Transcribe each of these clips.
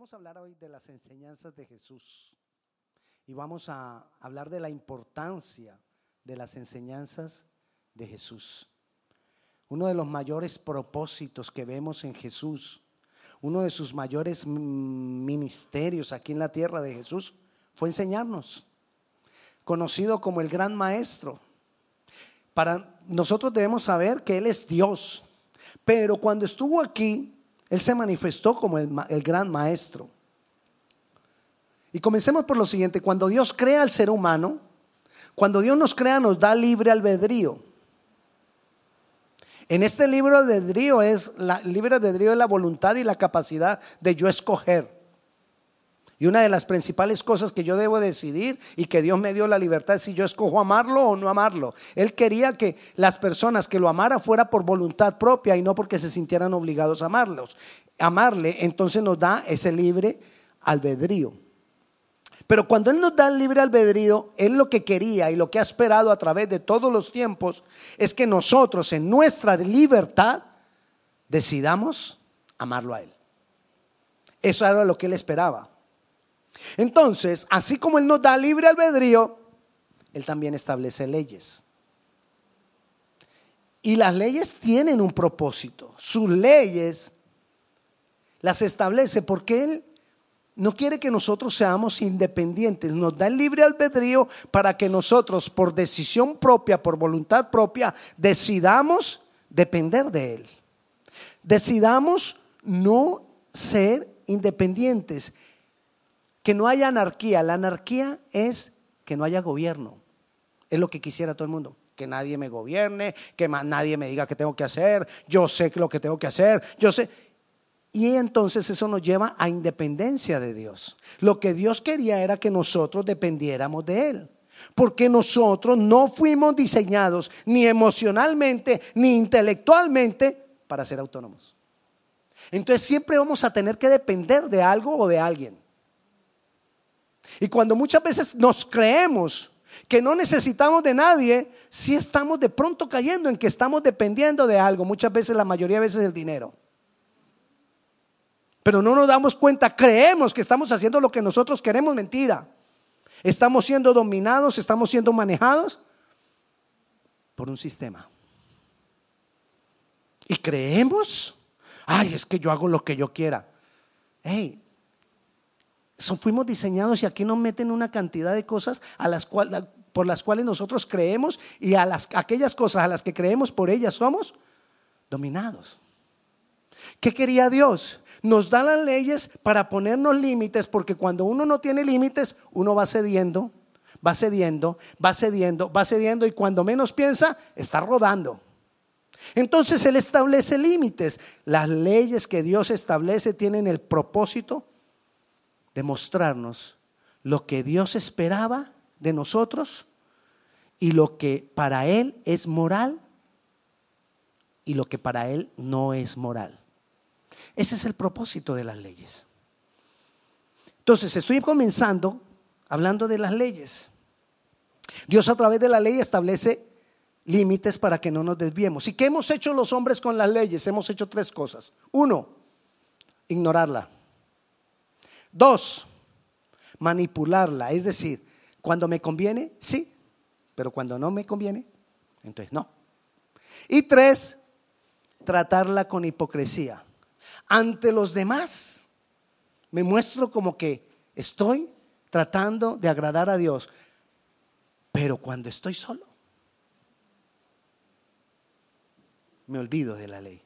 Vamos a hablar hoy de las enseñanzas de Jesús y vamos a hablar de la importancia de las enseñanzas de Jesús. Uno de los mayores propósitos que vemos en Jesús, uno de sus mayores ministerios aquí en la tierra de Jesús fue enseñarnos, conocido como el gran maestro. Para nosotros debemos saber que Él es Dios, pero cuando estuvo aquí, él se manifestó como el, gran maestro. Y comencemos por lo siguiente, cuando Dios crea al ser humano, cuando Dios nos crea nos da libre albedrío. En este libro albedrío es la libre albedrío es la voluntad y la capacidad de yo escoger. Y una de las principales cosas que yo debo decidir y que Dios me dio la libertad es si yo escojo amarlo o no amarlo. Él quería que las personas que lo amaran fuera por voluntad propia y no porque se sintieran obligados a amarlos. Amarle, entonces nos da ese libre albedrío. Pero cuando Él nos da el libre albedrío, Él lo que quería y lo que ha esperado a través de todos los tiempos es que nosotros en nuestra libertad decidamos amarlo a Él. Eso era lo que Él esperaba. Entonces, así como Él nos da libre albedrío, Él también establece leyes. Y las leyes tienen un propósito. Sus leyes las establece porque Él no quiere que nosotros seamos independientes. Nos da el libre albedrío para que nosotros, por decisión propia, por voluntad propia, decidamos depender de Él. Decidamos no ser independientes que no haya anarquía. La anarquía es que no haya gobierno. Es lo que quisiera todo el mundo. Que nadie me gobierne, que nadie me diga qué tengo que hacer. Yo sé lo que tengo que hacer. Yo sé. Y entonces eso nos lleva a independencia de Dios. Lo que Dios quería era que nosotros dependiéramos de Él. Porque nosotros no fuimos diseñados ni emocionalmente ni intelectualmente para ser autónomos. Entonces siempre vamos a tener que depender de algo o de alguien. Y cuando muchas veces nos creemos que no necesitamos de nadie, si estamos de pronto cayendo en que estamos dependiendo de algo, muchas veces, la mayoría de veces el dinero. Pero no nos damos cuenta, creemos que estamos haciendo lo que nosotros queremos, mentira. Estamos siendo dominados, estamos siendo manejados por un sistema. Y creemos, ay, es que yo hago lo que yo quiera. Hey, fuimos diseñados y aquí nos meten una cantidad de cosas por las cuales nosotros creemos y a las, aquellas cosas a las que creemos por ellas somos dominados. ¿Qué quería Dios? Nos da las leyes para ponernos límites porque cuando uno no tiene límites, uno va cediendo, va cediendo, va cediendo, va cediendo y cuando menos piensa, está rodando. Entonces Él establece límites. Las leyes que Dios establece tienen el propósito demostrarnos lo que Dios esperaba de nosotros y lo que para Él es moral y lo que para Él no es moral. Ese es el propósito de las leyes. Entonces, estoy comenzando hablando de las leyes. Dios a través de la ley establece límites para que no nos desviemos. ¿Y qué hemos hecho los hombres con las leyes? Hemos hecho tres cosas. Uno, ignorarla. Dos, manipularla. Es decir, cuando me conviene, sí, pero cuando no me conviene, entonces no. Y tres, tratarla con hipocresía. Ante los demás, me muestro como que estoy tratando de agradar a Dios, pero cuando estoy solo, me olvido de la ley.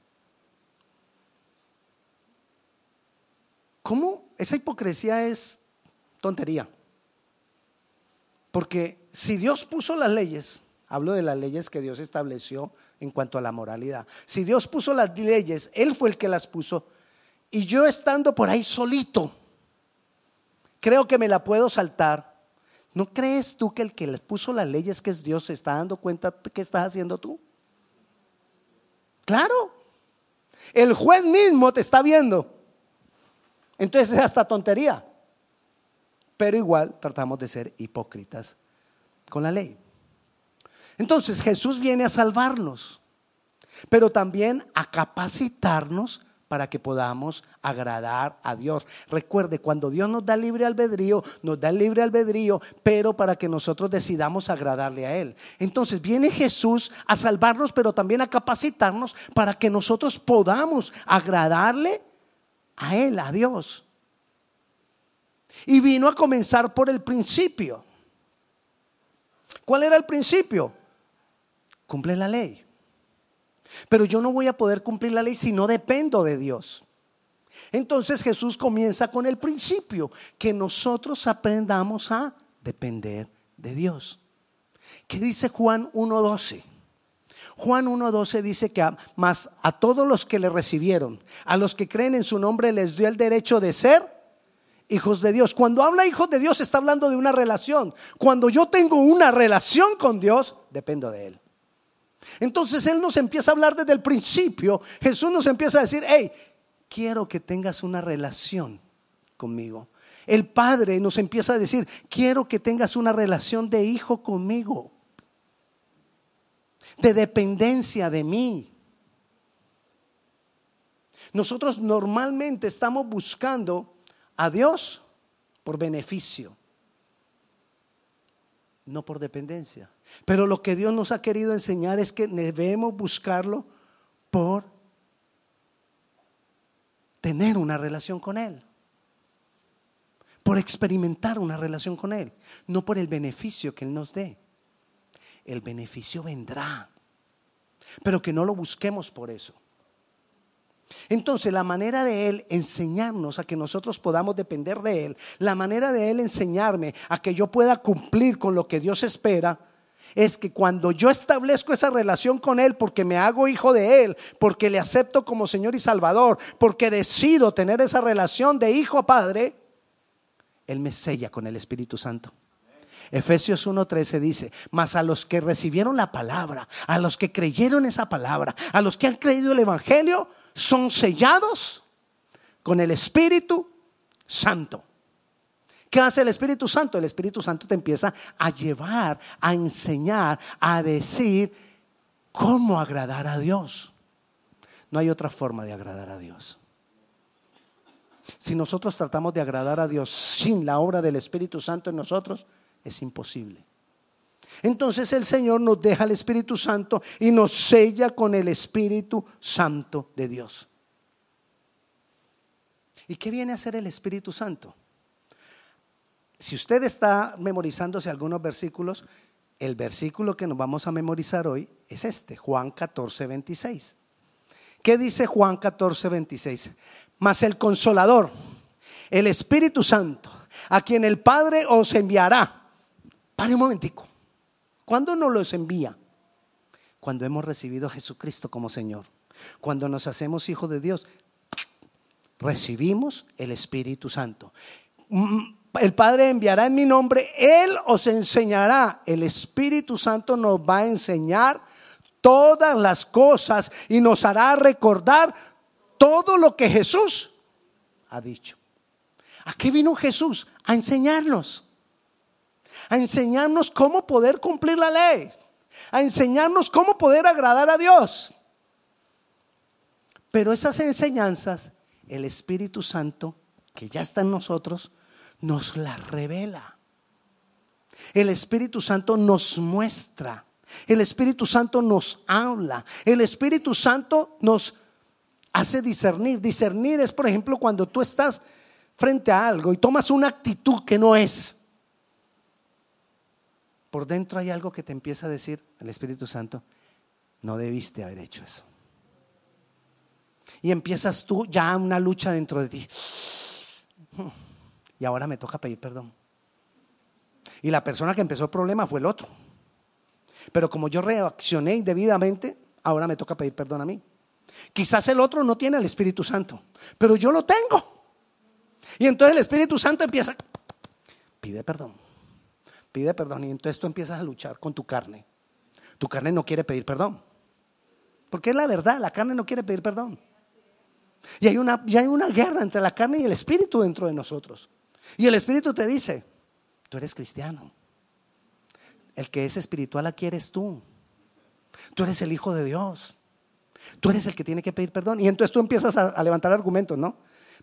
¿Cómo esa hipocresía es tontería? Porque si Dios puso las leyes, hablo de las leyes que Dios estableció en cuanto a la moralidad, si Dios puso las leyes, Él fue el que las puso, y yo estando por ahí solito, creo que me la puedo saltar. ¿No crees tú que el que les puso las leyes, que es Dios, se está dando cuenta qué estás haciendo tú? Claro. El juez mismo te está viendo. Entonces es hasta tontería. Pero igual tratamos de ser hipócritas con la ley. Entonces Jesús viene a salvarnos, pero también a capacitarnos para que podamos agradar a Dios. Recuerde, cuando Dios nos da libre albedrío, nos da libre albedrío, pero para que nosotros decidamos agradarle a Él. Entonces viene Jesús a salvarnos, pero también a capacitarnos para que nosotros podamos agradarle a Él, a Dios. Y vino a comenzar por el principio. ¿Cuál era el principio? Cumple la ley. Pero yo no voy a poder cumplir la ley si no dependo de Dios. Entonces Jesús comienza con el principio, que nosotros aprendamos a depender de Dios. ¿Qué dice Juan 1.12? Juan 1.12 dice que más a todos los que le recibieron, a los que creen en su nombre, les dio el derecho de ser hijos de Dios. Cuando habla hijos de Dios está hablando de una relación. Cuando yo tengo una relación con Dios, dependo de Él. Entonces Él nos empieza a hablar desde el principio. Jesús nos empieza a decir, hey, quiero que tengas una relación conmigo. El Padre nos empieza a decir, quiero que tengas una relación de hijo conmigo, de dependencia de mí. Nosotros normalmente estamos buscando a Dios por beneficio, no por dependencia. Pero lo que Dios nos ha querido enseñar es que debemos buscarlo por tener una relación con Él, por experimentar una relación con Él, no por el beneficio que Él nos dé. El beneficio vendrá, pero que no lo busquemos por eso. Entonces, la manera de Él enseñarnos a que nosotros podamos depender de Él, la manera de Él enseñarme a que yo pueda cumplir con lo que Dios espera, es que cuando yo establezco esa relación con Él, porque me hago hijo de Él, porque le acepto como Señor y Salvador, porque decido tener esa relación de hijo a padre, Él me sella con el Espíritu Santo. Efesios 1:13 dice, mas a los que recibieron la palabra, a los que creyeron esa palabra, a los que han creído el Evangelio, son sellados con el Espíritu Santo. ¿Qué hace el Espíritu Santo? El Espíritu Santo te empieza a llevar, a enseñar, a decir cómo agradar a Dios. No hay otra forma de agradar a Dios. Si nosotros tratamos de agradar a Dios sin la obra del Espíritu Santo en nosotros, es imposible. Entonces el Señor nos deja el Espíritu Santo y nos sella con el Espíritu Santo de Dios. ¿Y qué viene a hacer el Espíritu Santo? Si usted está memorizándose algunos versículos, el versículo que nos vamos a memorizar hoy es este, Juan 14, 26. ¿Qué dice Juan 14, 26? Mas el consolador, el Espíritu Santo, a quien el Padre os enviará. Pare un momentico. ¿Cuándo nos los envía? Cuando hemos recibido a Jesucristo como Señor. Cuando nos hacemos hijos de Dios, recibimos el Espíritu Santo. Mm, el Padre enviará en mi nombre, Él os enseñará. El Espíritu Santo nos va a enseñar todas las cosas y nos hará recordar todo lo que Jesús ha dicho. ¿A qué vino Jesús? A enseñarnos a enseñarnos cómo poder cumplir la ley, a enseñarnos cómo poder agradar a Dios. Pero esas enseñanzas, el Espíritu Santo, que ya está en nosotros, nos las revela. El Espíritu Santo nos muestra. El Espíritu Santo nos habla. El Espíritu Santo nos hace discernir. Discernir es, por ejemplo, cuando tú estás frente a algo y tomas una actitud que no es por dentro hay algo que te empieza a decir el Espíritu Santo, no debiste haber hecho eso. Y empiezas tú ya una lucha dentro de ti. Y ahora me toca pedir perdón. Y la persona que empezó el problema fue el otro. Pero como yo reaccioné indebidamente, ahora me toca pedir perdón a mí. Quizás el otro no tiene el Espíritu Santo, pero yo lo tengo. Y entonces el Espíritu Santo empieza, pide perdón pide perdón y entonces tú empiezas a luchar con tu carne. Tu carne no quiere pedir perdón. Porque es la verdad, la carne no quiere pedir perdón. Y hay una, hay una guerra entre la carne y el espíritu dentro de nosotros. Y el espíritu te dice, tú eres cristiano. El que es espiritual aquí eres tú. Tú eres el Hijo de Dios. Tú eres el que tiene que pedir perdón. Y entonces tú empiezas a levantar argumentos, ¿no?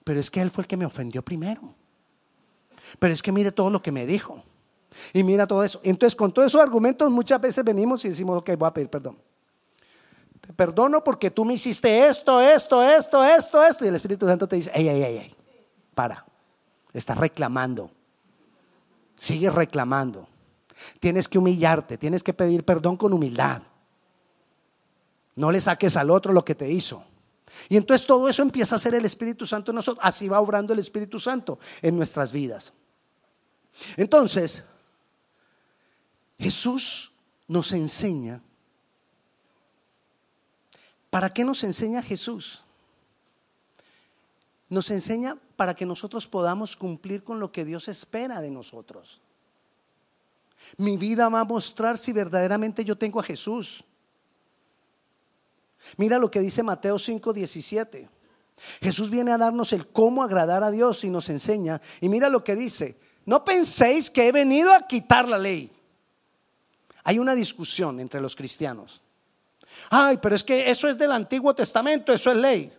Pero es que él fue el que me ofendió primero. Pero es que mire todo lo que me dijo. Y mira todo eso. Entonces, con todos esos argumentos, muchas veces venimos y decimos, ok, voy a pedir perdón. Te perdono porque tú me hiciste esto, esto, esto, esto, esto. Y el Espíritu Santo te dice, ey, ey, ey, ey, para. Estás reclamando. Sigue reclamando. Tienes que humillarte, tienes que pedir perdón con humildad. No le saques al otro lo que te hizo. Y entonces todo eso empieza a ser el Espíritu Santo en nosotros. Así va obrando el Espíritu Santo en nuestras vidas. Entonces, Jesús nos enseña. ¿Para qué nos enseña Jesús? Nos enseña para que nosotros podamos cumplir con lo que Dios espera de nosotros. Mi vida va a mostrar si verdaderamente yo tengo a Jesús. Mira lo que dice Mateo 5:17. Jesús viene a darnos el cómo agradar a Dios y nos enseña. Y mira lo que dice. No penséis que he venido a quitar la ley. Hay una discusión entre los cristianos. Ay, pero es que eso es del Antiguo Testamento, eso es ley.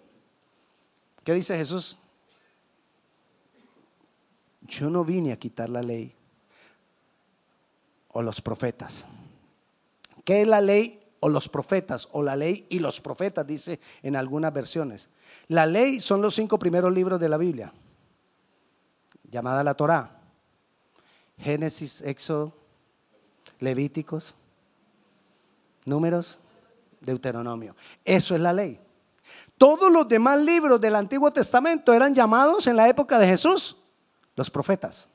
¿Qué dice Jesús? Yo no vine a quitar la ley o los profetas. ¿Qué es la ley o los profetas? O la ley y los profetas, dice en algunas versiones. La ley son los cinco primeros libros de la Biblia, llamada la Torá. Génesis, Éxodo, Levíticos, Números, Deuteronomio. Eso es la ley. Todos los demás libros del Antiguo Testamento eran llamados en la época de Jesús los profetas.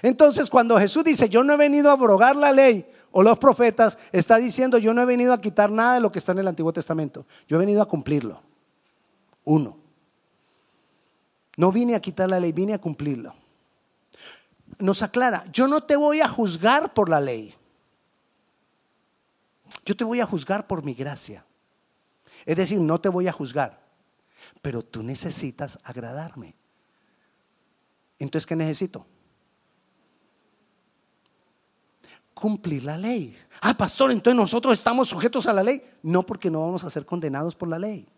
Entonces, cuando Jesús dice, yo no he venido a abrogar la ley o los profetas, está diciendo, yo no he venido a quitar nada de lo que está en el Antiguo Testamento. Yo he venido a cumplirlo. Uno. No vine a quitar la ley, vine a cumplirlo. Nos aclara, yo no te voy a juzgar por la ley. Yo te voy a juzgar por mi gracia. Es decir, no te voy a juzgar, pero tú necesitas agradarme. Entonces, ¿qué necesito? Cumplir la ley. Ah, pastor, entonces nosotros estamos sujetos a la ley. No porque no vamos a ser condenados por la ley.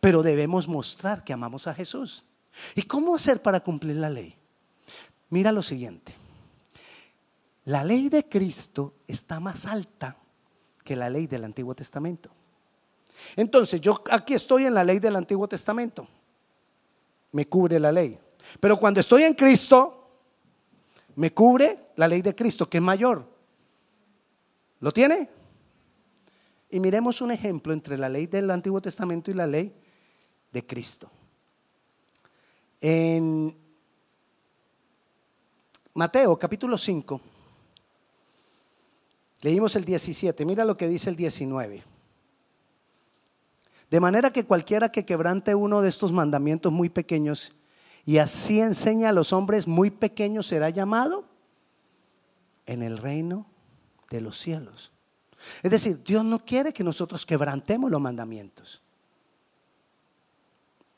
Pero debemos mostrar que amamos a Jesús. ¿Y cómo hacer para cumplir la ley? Mira lo siguiente. La ley de Cristo está más alta que la ley del Antiguo Testamento. Entonces, yo aquí estoy en la ley del Antiguo Testamento. Me cubre la ley. Pero cuando estoy en Cristo, me cubre la ley de Cristo, que es mayor. ¿Lo tiene? Y miremos un ejemplo entre la ley del Antiguo Testamento y la ley de Cristo. En Mateo capítulo 5, leímos el 17, mira lo que dice el 19. De manera que cualquiera que quebrante uno de estos mandamientos muy pequeños y así enseña a los hombres muy pequeños, será llamado en el reino de los cielos. Es decir, Dios no quiere que nosotros quebrantemos los mandamientos.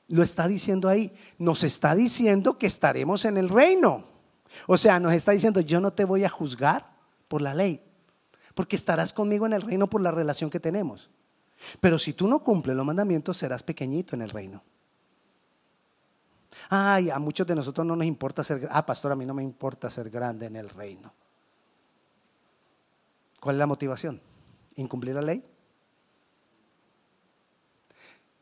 Lo está diciendo ahí. Nos está diciendo que estaremos en el reino. O sea, nos está diciendo, yo no te voy a juzgar por la ley, porque estarás conmigo en el reino por la relación que tenemos. Pero si tú no cumples los mandamientos, serás pequeñito en el reino. Ay, a muchos de nosotros no nos importa ser, ah, pastor, a mí no me importa ser grande en el reino. ¿Cuál es la motivación? ¿Incumplir la ley?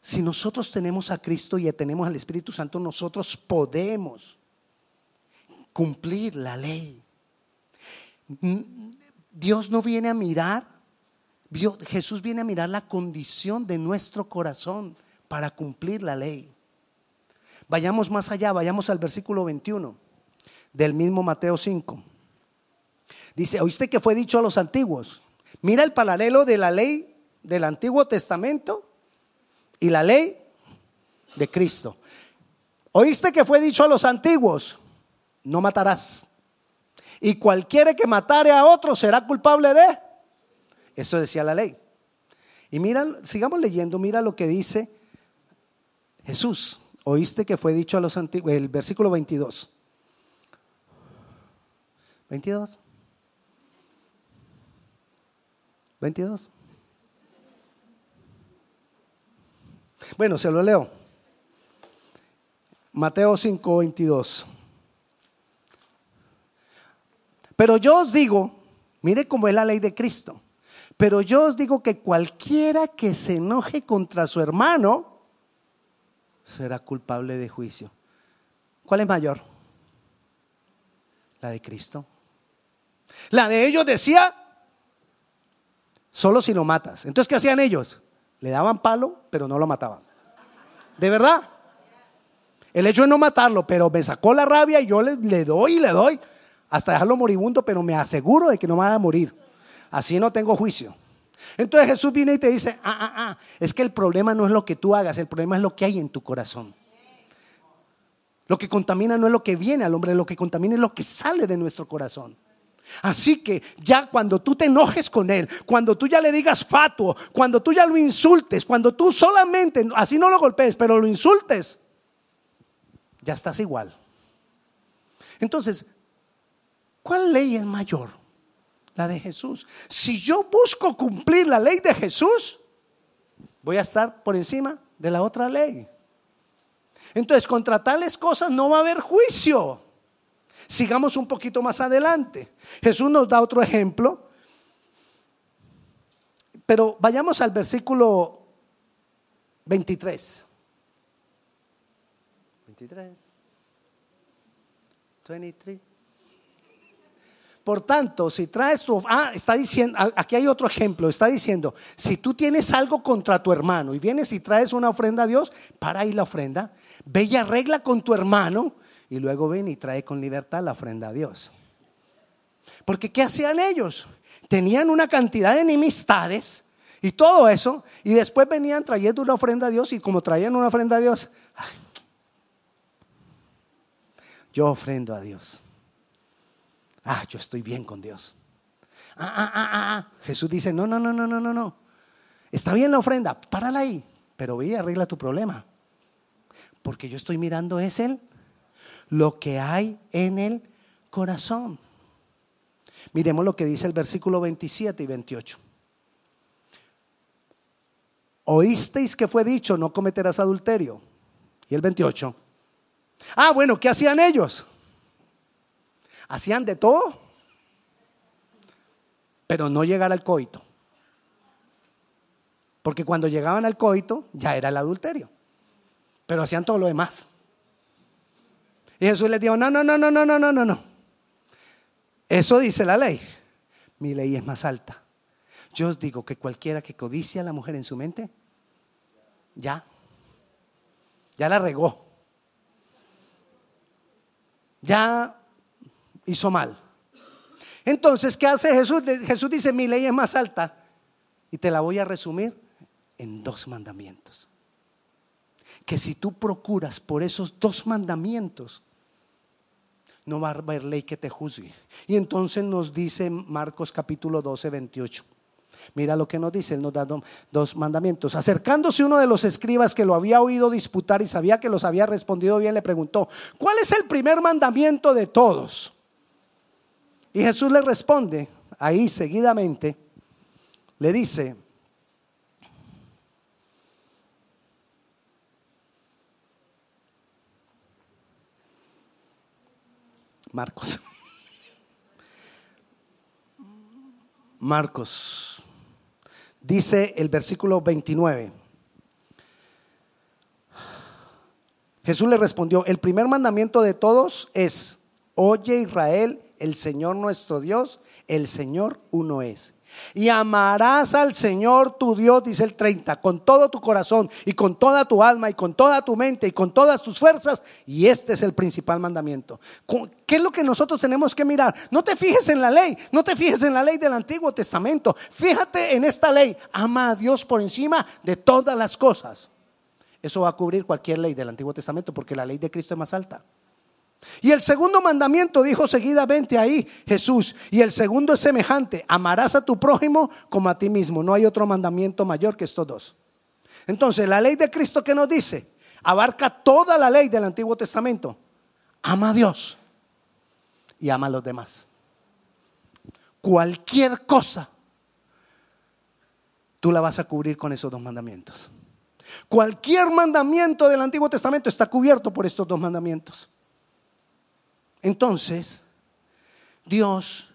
Si nosotros tenemos a Cristo y tenemos al Espíritu Santo, nosotros podemos cumplir la ley. Dios no viene a mirar, Jesús viene a mirar la condición de nuestro corazón para cumplir la ley. Vayamos más allá, vayamos al versículo 21 del mismo Mateo 5. Dice, ¿oíste que fue dicho a los antiguos? Mira el paralelo de la ley del Antiguo Testamento y la ley de Cristo. ¿Oíste que fue dicho a los antiguos? No matarás. Y cualquiera que matare a otro será culpable de. Eso decía la ley. Y mira, sigamos leyendo, mira lo que dice Jesús oíste que fue dicho a los antiguos, el versículo 22. 22. 22. Bueno, se lo leo. Mateo 5, 22. Pero yo os digo, mire cómo es la ley de Cristo. Pero yo os digo que cualquiera que se enoje contra su hermano será culpable de juicio. ¿Cuál es mayor? La de Cristo. La de ellos decía, solo si lo matas. Entonces, ¿qué hacían ellos? Le daban palo, pero no lo mataban. ¿De verdad? El hecho de no matarlo, pero me sacó la rabia y yo le, le doy y le doy hasta dejarlo moribundo, pero me aseguro de que no va a morir. Así no tengo juicio. Entonces Jesús viene y te dice, ah, ah, ah, es que el problema no es lo que tú hagas, el problema es lo que hay en tu corazón. Lo que contamina no es lo que viene al hombre, lo que contamina es lo que sale de nuestro corazón. Así que ya cuando tú te enojes con él, cuando tú ya le digas fatuo, cuando tú ya lo insultes, cuando tú solamente, así no lo golpees, pero lo insultes, ya estás igual. Entonces, ¿cuál ley es mayor? La de Jesús. Si yo busco cumplir la ley de Jesús, voy a estar por encima de la otra ley. Entonces, contra tales cosas no va a haber juicio. Sigamos un poquito más adelante. Jesús nos da otro ejemplo. Pero vayamos al versículo 23. 23. 23. Por tanto, si traes tu... Ah, está diciendo, aquí hay otro ejemplo, está diciendo, si tú tienes algo contra tu hermano y vienes y traes una ofrenda a Dios, para ahí la ofrenda, ve y arregla con tu hermano y luego ven y trae con libertad la ofrenda a Dios. Porque ¿qué hacían ellos? Tenían una cantidad de enemistades y todo eso, y después venían trayendo una ofrenda a Dios y como traían una ofrenda a Dios, yo ofrendo a Dios. Ah, yo estoy bien con Dios. Ah, ah, ah, ah, Jesús dice, no, no, no, no, no, no, no. Está bien la ofrenda, párala ahí, pero ve y arregla tu problema. Porque yo estoy mirando es el lo que hay en el corazón. Miremos lo que dice el versículo 27 y 28. Oísteis que fue dicho, no cometerás adulterio. Y el 28. Ah, bueno, ¿qué hacían ellos? Hacían de todo, pero no llegar al coito. Porque cuando llegaban al coito ya era el adulterio. Pero hacían todo lo demás. Y Jesús les dijo, no, no, no, no, no, no, no, no. Eso dice la ley. Mi ley es más alta. Yo os digo que cualquiera que codicia a la mujer en su mente, ya, ya la regó. Ya hizo mal. Entonces, ¿qué hace Jesús? Jesús dice, mi ley es más alta. Y te la voy a resumir en dos mandamientos. Que si tú procuras por esos dos mandamientos, no va a haber ley que te juzgue. Y entonces nos dice Marcos capítulo 12, 28. Mira lo que nos dice, Él nos da dos mandamientos. Acercándose uno de los escribas que lo había oído disputar y sabía que los había respondido bien, le preguntó, ¿cuál es el primer mandamiento de todos? Y Jesús le responde, ahí seguidamente, le dice, Marcos. Marcos. Dice el versículo 29. Jesús le respondió, el primer mandamiento de todos es, oye Israel, el Señor nuestro Dios, el Señor uno es. Y amarás al Señor tu Dios, dice el 30, con todo tu corazón y con toda tu alma y con toda tu mente y con todas tus fuerzas. Y este es el principal mandamiento. ¿Qué es lo que nosotros tenemos que mirar? No te fijes en la ley, no te fijes en la ley del Antiguo Testamento. Fíjate en esta ley. Ama a Dios por encima de todas las cosas. Eso va a cubrir cualquier ley del Antiguo Testamento porque la ley de Cristo es más alta. Y el segundo mandamiento dijo seguidamente ahí Jesús, y el segundo es semejante, amarás a tu prójimo como a ti mismo. No hay otro mandamiento mayor que estos dos. Entonces, la ley de Cristo que nos dice, abarca toda la ley del Antiguo Testamento. Ama a Dios y ama a los demás. Cualquier cosa, tú la vas a cubrir con esos dos mandamientos. Cualquier mandamiento del Antiguo Testamento está cubierto por estos dos mandamientos. Entonces, Dios,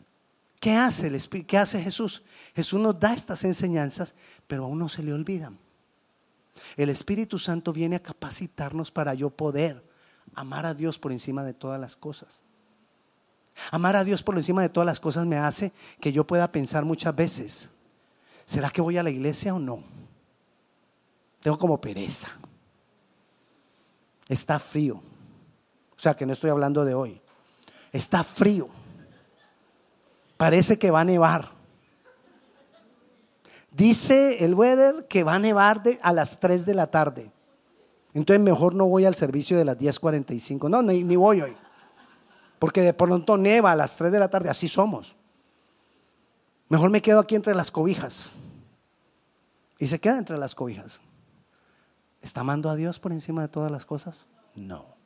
¿qué hace, el, ¿qué hace Jesús? Jesús nos da estas enseñanzas, pero a uno se le olvidan. El Espíritu Santo viene a capacitarnos para yo poder amar a Dios por encima de todas las cosas. Amar a Dios por encima de todas las cosas me hace que yo pueda pensar muchas veces, ¿será que voy a la iglesia o no? Tengo como pereza. Está frío. O sea que no estoy hablando de hoy. Está frío. Parece que va a nevar. Dice el weather que va a nevar a las 3 de la tarde. Entonces mejor no voy al servicio de las 10.45. No, ni, ni voy hoy. Porque de pronto neva a las 3 de la tarde. Así somos. Mejor me quedo aquí entre las cobijas. Y se queda entre las cobijas. ¿Está amando a Dios por encima de todas las cosas? No.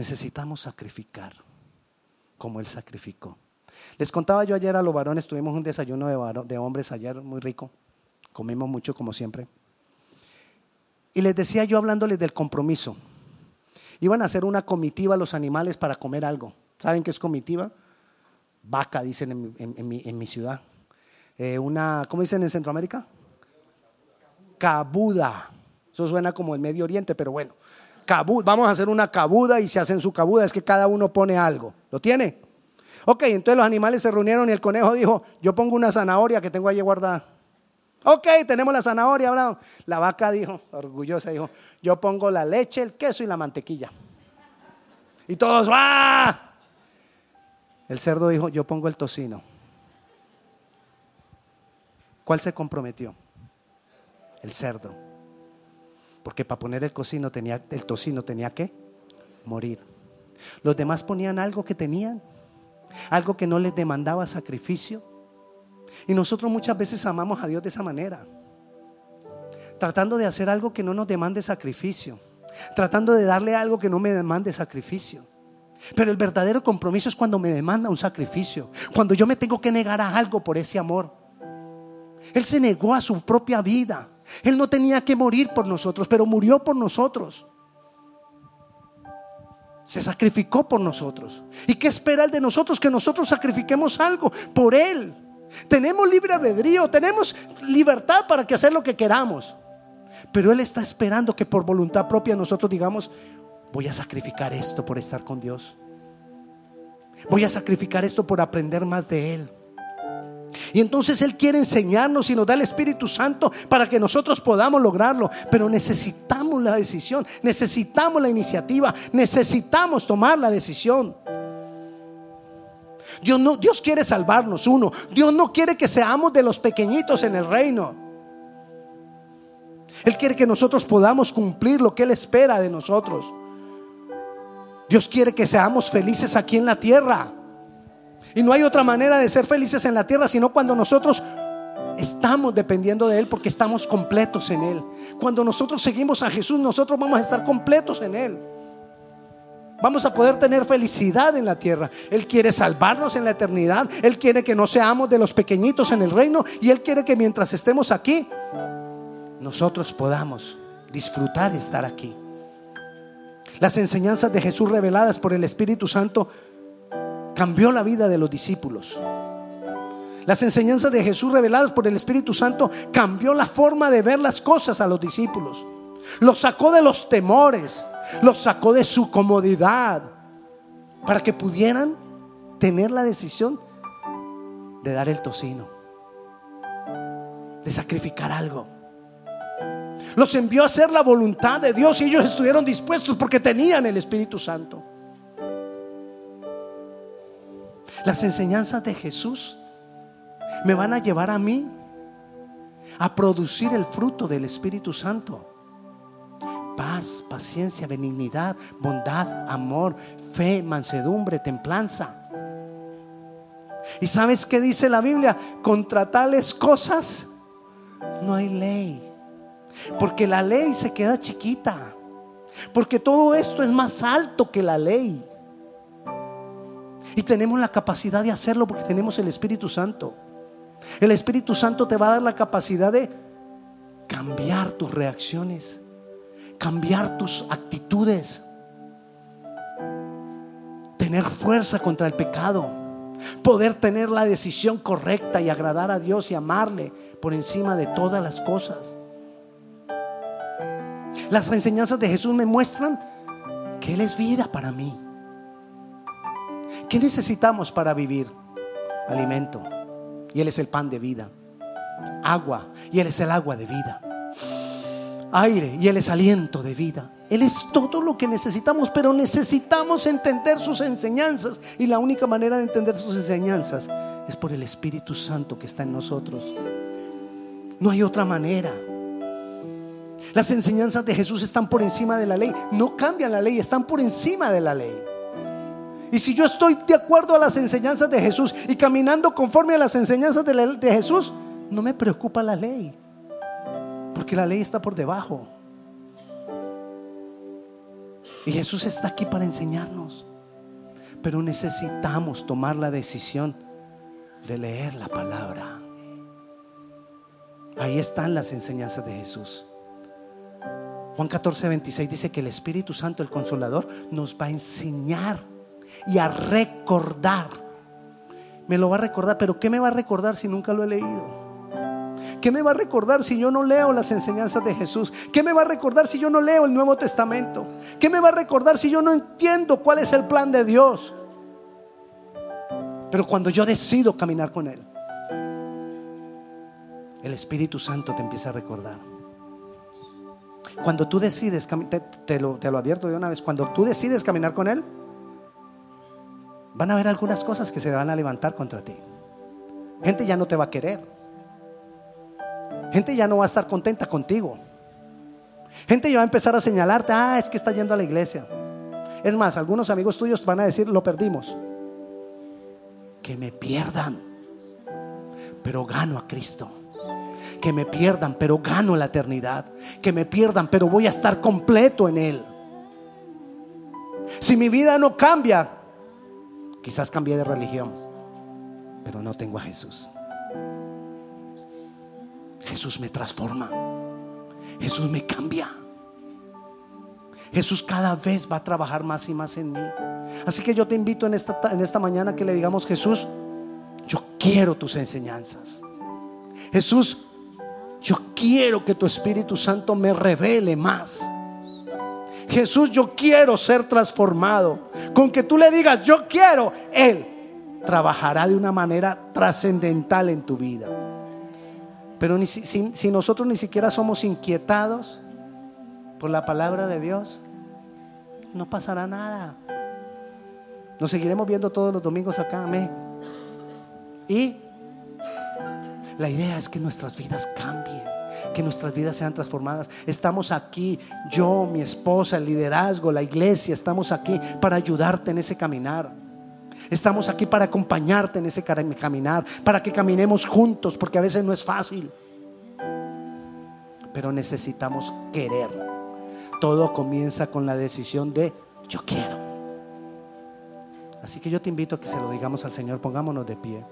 Necesitamos sacrificar como Él sacrificó. Les contaba yo ayer a los varones, tuvimos un desayuno de, de hombres ayer muy rico, comimos mucho como siempre. Y les decía yo hablándoles del compromiso. Iban a hacer una comitiva los animales para comer algo. ¿Saben qué es comitiva? Vaca, dicen en, mi, ciudad. Eh, una, ¿Cómo dicen en Centroamérica? Cabuda. Eso suena como el Medio Oriente, pero bueno. Vamos a hacer una cabuda y se hacen su cabuda. Es que cada uno pone algo. ¿Lo tiene? Ok, entonces los animales se reunieron y el conejo dijo, yo pongo una zanahoria que tengo allí guardada. Ok, tenemos la zanahoria, Abraham. La vaca dijo, orgullosa, dijo, yo pongo la leche, el queso y la mantequilla. Y todos, ¡va! El cerdo dijo, yo pongo el tocino. ¿Cuál se comprometió? El cerdo. Porque para poner el, cocino tenía, el tocino tenía que morir. Los demás ponían algo que tenían, algo que no les demandaba sacrificio. Y nosotros muchas veces amamos a Dios de esa manera. Tratando de hacer algo que no nos demande sacrificio. Tratando de darle algo que no me demande sacrificio. Pero el verdadero compromiso es cuando me demanda un sacrificio. Cuando yo me tengo que negar a algo por ese amor. Él se negó a su propia vida. Él no tenía que morir por nosotros, pero murió por nosotros. Se sacrificó por nosotros. ¿Y qué espera Él de nosotros? Que nosotros sacrifiquemos algo por Él. Tenemos libre albedrío, tenemos libertad para que hacer lo que queramos. Pero Él está esperando que por voluntad propia nosotros digamos, voy a sacrificar esto por estar con Dios. Voy a sacrificar esto por aprender más de Él. Y entonces Él quiere enseñarnos y nos da el Espíritu Santo para que nosotros podamos lograrlo. Pero necesitamos la decisión, necesitamos la iniciativa, necesitamos tomar la decisión. Dios, no, Dios quiere salvarnos, uno. Dios no quiere que seamos de los pequeñitos en el reino. Él quiere que nosotros podamos cumplir lo que Él espera de nosotros. Dios quiere que seamos felices aquí en la tierra. Y no hay otra manera de ser felices en la tierra sino cuando nosotros estamos dependiendo de Él porque estamos completos en Él. Cuando nosotros seguimos a Jesús, nosotros vamos a estar completos en Él. Vamos a poder tener felicidad en la tierra. Él quiere salvarnos en la eternidad. Él quiere que no seamos de los pequeñitos en el reino. Y Él quiere que mientras estemos aquí, nosotros podamos disfrutar estar aquí. Las enseñanzas de Jesús reveladas por el Espíritu Santo cambió la vida de los discípulos. Las enseñanzas de Jesús reveladas por el Espíritu Santo cambió la forma de ver las cosas a los discípulos. Los sacó de los temores, los sacó de su comodidad para que pudieran tener la decisión de dar el tocino, de sacrificar algo. Los envió a hacer la voluntad de Dios y ellos estuvieron dispuestos porque tenían el Espíritu Santo. Las enseñanzas de Jesús me van a llevar a mí a producir el fruto del Espíritu Santo paz, paciencia, benignidad, bondad, amor, fe, mansedumbre, templanza. ¿Y sabes qué dice la Biblia? Contra tales cosas no hay ley. Porque la ley se queda chiquita. Porque todo esto es más alto que la ley. Y tenemos la capacidad de hacerlo porque tenemos el Espíritu Santo. El Espíritu Santo te va a dar la capacidad de cambiar tus reacciones, cambiar tus actitudes, tener fuerza contra el pecado, poder tener la decisión correcta y agradar a Dios y amarle por encima de todas las cosas. Las enseñanzas de Jesús me muestran que Él es vida para mí. ¿Qué necesitamos para vivir? Alimento. Y Él es el pan de vida. Agua. Y Él es el agua de vida. Aire. Y Él es aliento de vida. Él es todo lo que necesitamos, pero necesitamos entender sus enseñanzas. Y la única manera de entender sus enseñanzas es por el Espíritu Santo que está en nosotros. No hay otra manera. Las enseñanzas de Jesús están por encima de la ley. No cambian la ley, están por encima de la ley. Y si yo estoy de acuerdo a las enseñanzas de Jesús y caminando conforme a las enseñanzas de, Jesús, no me preocupa la ley. Porque la ley está por debajo. Y Jesús está aquí para enseñarnos. Pero necesitamos tomar la decisión de leer la palabra. Ahí están las enseñanzas de Jesús. Juan 14, 26 dice que el Espíritu Santo, el Consolador, nos va a enseñar y a recordar. Me lo va a recordar, pero ¿qué me va a recordar si nunca lo he leído? ¿Qué me va a recordar si yo no leo las enseñanzas de Jesús? ¿Qué me va a recordar si yo no leo el Nuevo Testamento? ¿Qué me va a recordar si yo no entiendo cuál es el plan de Dios? Pero cuando yo decido caminar con Él, el Espíritu Santo te empieza a recordar. Cuando tú decides, te, lo, te lo advierto de una vez, cuando tú decides caminar con Él, van a haber algunas cosas que se van a levantar contra ti. Gente ya no te va a querer. Gente ya no va a estar contenta contigo. Gente ya va a empezar a señalarte, ah, es que está yendo a la iglesia. Es más, algunos amigos tuyos van a decir, lo perdimos. Que me pierdan, pero gano a Cristo. Que me pierdan, pero gano la eternidad. Que me pierdan, pero voy a estar completo en Él. Si mi vida no cambia, quizás cambie de religión, pero no tengo a Jesús. Jesús me transforma. Jesús me cambia. Jesús cada vez va a trabajar más y más en mí. Así que yo te invito en esta, en esta mañana que le digamos, Jesús, yo quiero tus enseñanzas. Jesús, yo quiero que tu Espíritu Santo me revele más. Jesús, yo quiero ser transformado. Con que tú le digas, yo quiero, Él trabajará de una manera trascendental en tu vida. Pero si, si nosotros ni siquiera somos inquietados por la palabra de Dios, no pasará nada. Nos seguiremos viendo todos los domingos acá, amén. Y la idea es que nuestras vidas cambien, que nuestras vidas sean transformadas. Estamos aquí, yo, mi esposa, el liderazgo, la iglesia, estamos aquí para ayudarte en ese caminar. Estamos aquí para acompañarte en ese caminar, para que caminemos juntos, porque a veces no es fácil. Pero necesitamos querer. Todo comienza con la decisión de yo quiero. Así que yo te invito a que se lo digamos al Señor, pongámonos de pie.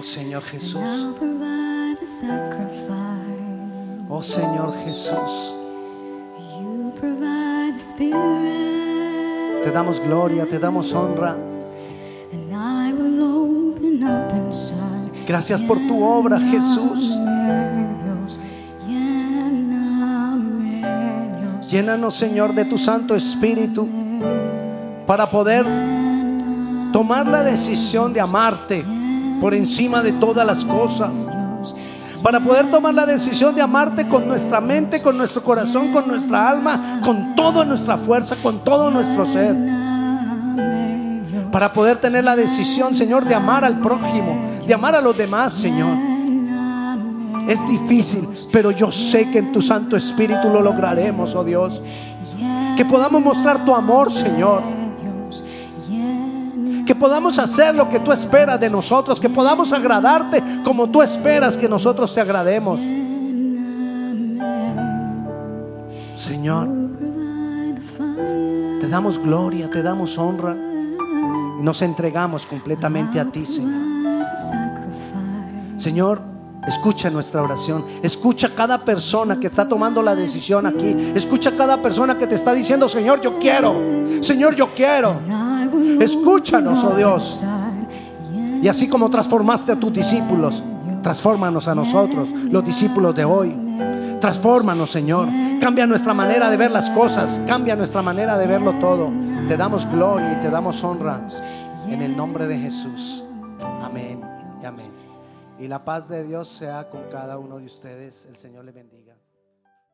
Oh Señor Jesús. Oh Señor Jesús. Te damos gloria, te damos honra. Gracias por tu obra, Jesús. Llénanos, Señor, de tu Santo Espíritu para poder tomar la decisión de amarte por encima de todas las cosas para poder tomar la decisión de amarte con nuestra mente, con nuestro corazón, con nuestra alma, con toda nuestra fuerza, con todo nuestro ser. Para poder tener la decisión, Señor, de amar al prójimo, de amar a los demás, Señor. Es difícil, pero yo sé que en tu Santo Espíritu lo lograremos, oh Dios. Que podamos mostrar tu amor, Señor que podamos hacer lo que tú esperas de nosotros, que podamos agradarte como tú esperas que nosotros te agrademos. Señor, Te damos gloria, te damos honra y nos entregamos completamente a ti, Señor. Señor, escucha nuestra oración. Escucha cada persona que está tomando la decisión aquí. Escucha cada persona que te está diciendo, Señor, yo quiero. Señor, yo quiero. Escúchanos, oh Dios. Y así como transformaste a tus discípulos, transfórmanos a nosotros, los discípulos de hoy. Transfórmanos, Señor. Cambia nuestra manera de ver las cosas. Cambia nuestra manera de verlo todo. Te damos gloria y te damos honra. En el nombre de Jesús. Amén y amén. Y la paz de Dios sea con cada uno de ustedes. El Señor le bendiga.